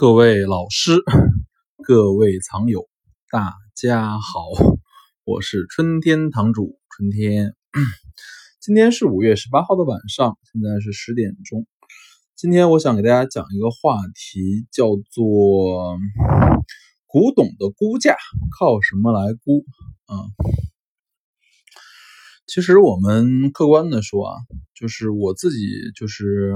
各位老师，各位藏友，大家好，我是春天堂主春天。今天是五月十八号的晚上，现在是十点钟。今天我想给大家讲一个话题，叫做古董的估价靠什么来估？啊，其实我们客观的说啊，就是我自己就是。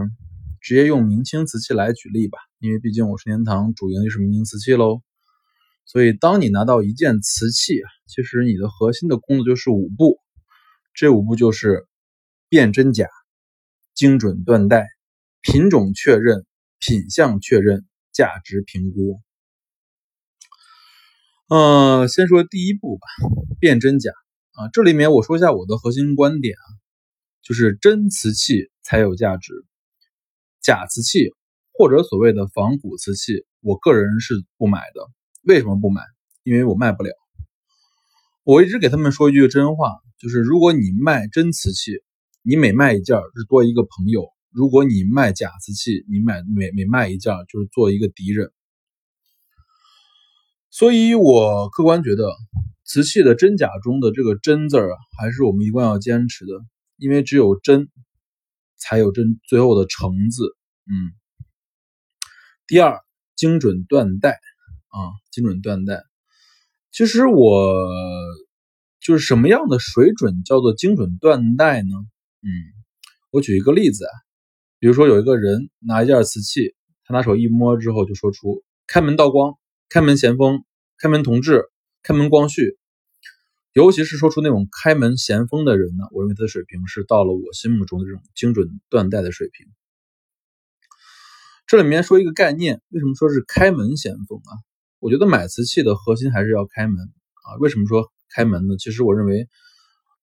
直接用明清瓷器来举例吧，因为毕竟我是天堂主营就是明清瓷器喽。所以，当你拿到一件瓷器，其实你的核心的工作就是五步，这五步就是辨真假、精准断代、品种确认、品相确认、价值评估。呃，先说第一步吧，辨真假啊，这里面我说一下我的核心观点啊，就是真瓷器才有价值。假瓷器或者所谓的仿古瓷器，我个人是不买的。为什么不买？因为我卖不了。我一直给他们说一句真话，就是如果你卖真瓷器，你每卖一件是多一个朋友；如果你卖假瓷器，你买每每卖一件就是做一个敌人。所以我客观觉得，瓷器的真假中的这个“真”字啊，还是我们一贯要坚持的，因为只有真。才有真最后的成字，嗯。第二，精准断代啊，精准断代。其实我就是什么样的水准叫做精准断代呢？嗯，我举一个例子啊，比如说有一个人拿一件瓷器，他拿手一摸之后就说出“开门道光”“开门咸丰”“开门同治”“开门光绪”。尤其是说出那种开门咸丰的人呢，我认为他的水平是到了我心目中的这种精准断代的水平。这里面说一个概念，为什么说是开门先锋啊？我觉得买瓷器的核心还是要开门啊。为什么说开门呢？其实我认为，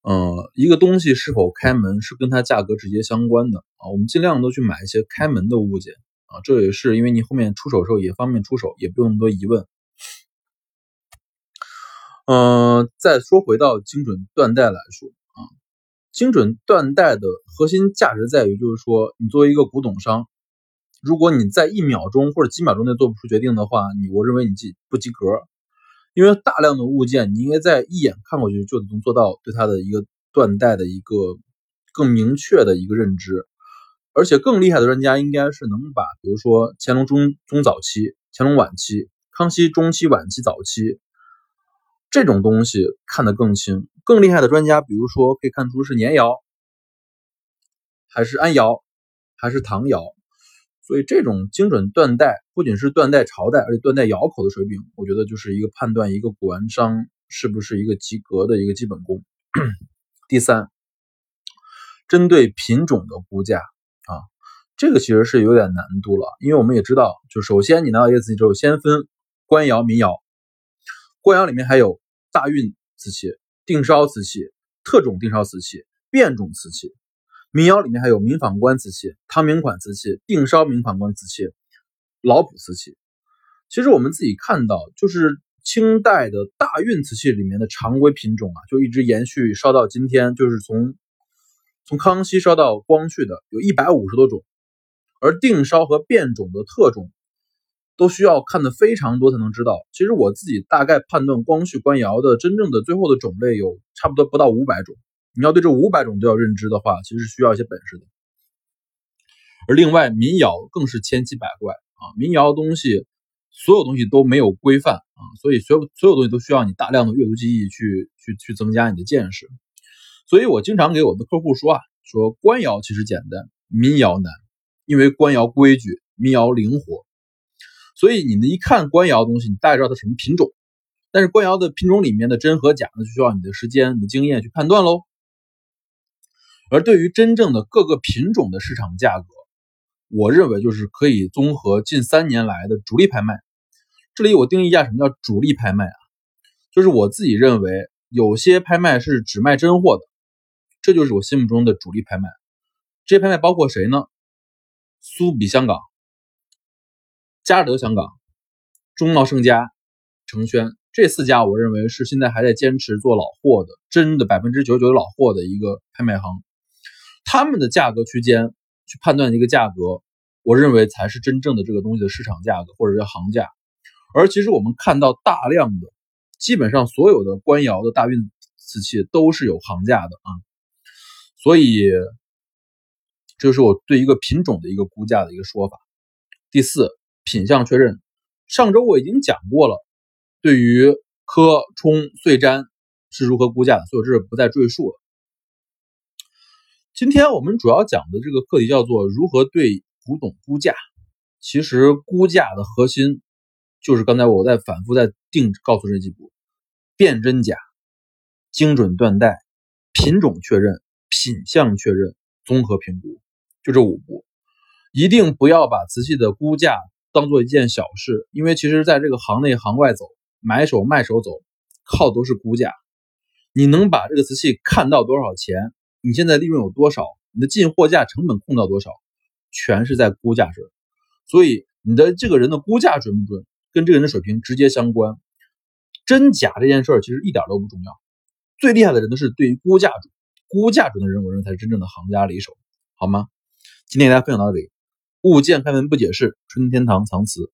呃，一个东西是否开门是跟它价格直接相关的啊。我们尽量都去买一些开门的物件啊，这也是因为你后面出手时候也方便出手，也不用那么多疑问。嗯，再说回到精准断代来说啊，精准断代的核心价值在于，就是说，你作为一个古董商，如果你在一秒钟或者几秒钟内做不出决定的话，你我认为你及不及格，因为大量的物件，你应该在一眼看过去就能做到对它的一个断代的一个更明确的一个认知，而且更厉害的专家应该是能把，比如说乾隆中中早期、乾隆晚期、康熙中期、晚期、早期。这种东西看得更清，更厉害的专家，比如说可以看出是年窑，还是安窑，还是唐窑。所以这种精准断代，不仅是断代朝代，而且断代窑口的水平，我觉得就是一个判断一个古玩商是不是一个及格的一个基本功。第三，针对品种的估价啊，这个其实是有点难度了，因为我们也知道，就首先你拿到一个瓷器之后，先分官窑、民窑。官窑里面还有大运瓷器、定烧瓷器、特种定烧瓷器、变种瓷器；民窑里面还有明仿官瓷器、唐明款瓷器、定烧明仿官瓷器、老普瓷器。其实我们自己看到，就是清代的大运瓷器里面的常规品种啊，就一直延续烧到今天，就是从从康熙烧到光绪的有一百五十多种，而定烧和变种的特种。都需要看的非常多才能知道。其实我自己大概判断光绪官窑的真正的最后的种类有差不多不到五百种。你要对这五百种都要认知的话，其实是需要一些本事的。而另外民窑更是千奇百怪啊，民窑的东西所有东西都没有规范啊，所以所有所有东西都需要你大量的阅读记忆去去去增加你的见识。所以我经常给我的客户说啊，说官窑其实简单，民窑难，因为官窑规矩，民窑灵活。所以你呢一看官窑东西，你大概知道它什么品种，但是官窑的品种里面的真和假呢，就需要你的时间、你的经验去判断喽。而对于真正的各个品种的市场价格，我认为就是可以综合近三年来的主力拍卖。这里我定义一下什么叫主力拍卖啊？就是我自己认为有些拍卖是只卖真货的，这就是我心目中的主力拍卖。这些拍卖包括谁呢？苏比香港。嘉德香港、中贸盛家、成轩这四家，我认为是现在还在坚持做老货的，真的百分之九十九老货的一个拍卖行。他们的价格区间去判断一个价格，我认为才是真正的这个东西的市场价格或者是行价。而其实我们看到大量的，基本上所有的官窑的大运瓷器都是有行价的啊，所以这是我对一个品种的一个估价的一个说法。第四，品相确认。上周我已经讲过了，对于磕、冲、碎粘是如何估价的，所以这不再赘述了。今天我们主要讲的这个课题叫做如何对古董估价。其实估价的核心就是刚才我在反复在定告诉这几步：辨真假、精准断代、品种确认、品相确认、综合评估，就这五步。一定不要把瓷器的估价当做一件小事，因为其实在这个行内行外走，买手卖手走，靠的都是估价。你能把这个瓷器看到多少钱？你现在利润有多少？你的进货价成本控到多少？全是在估价这。所以你的这个人的估价准不准，跟这个人的水平直接相关。真假这件事儿其实一点都不重要，最厉害的人呢是对于估价准。估价准的人，我认为才是真正的行家里手，好吗？今天给大家分享到这里。物件开门不解释，春天堂藏词。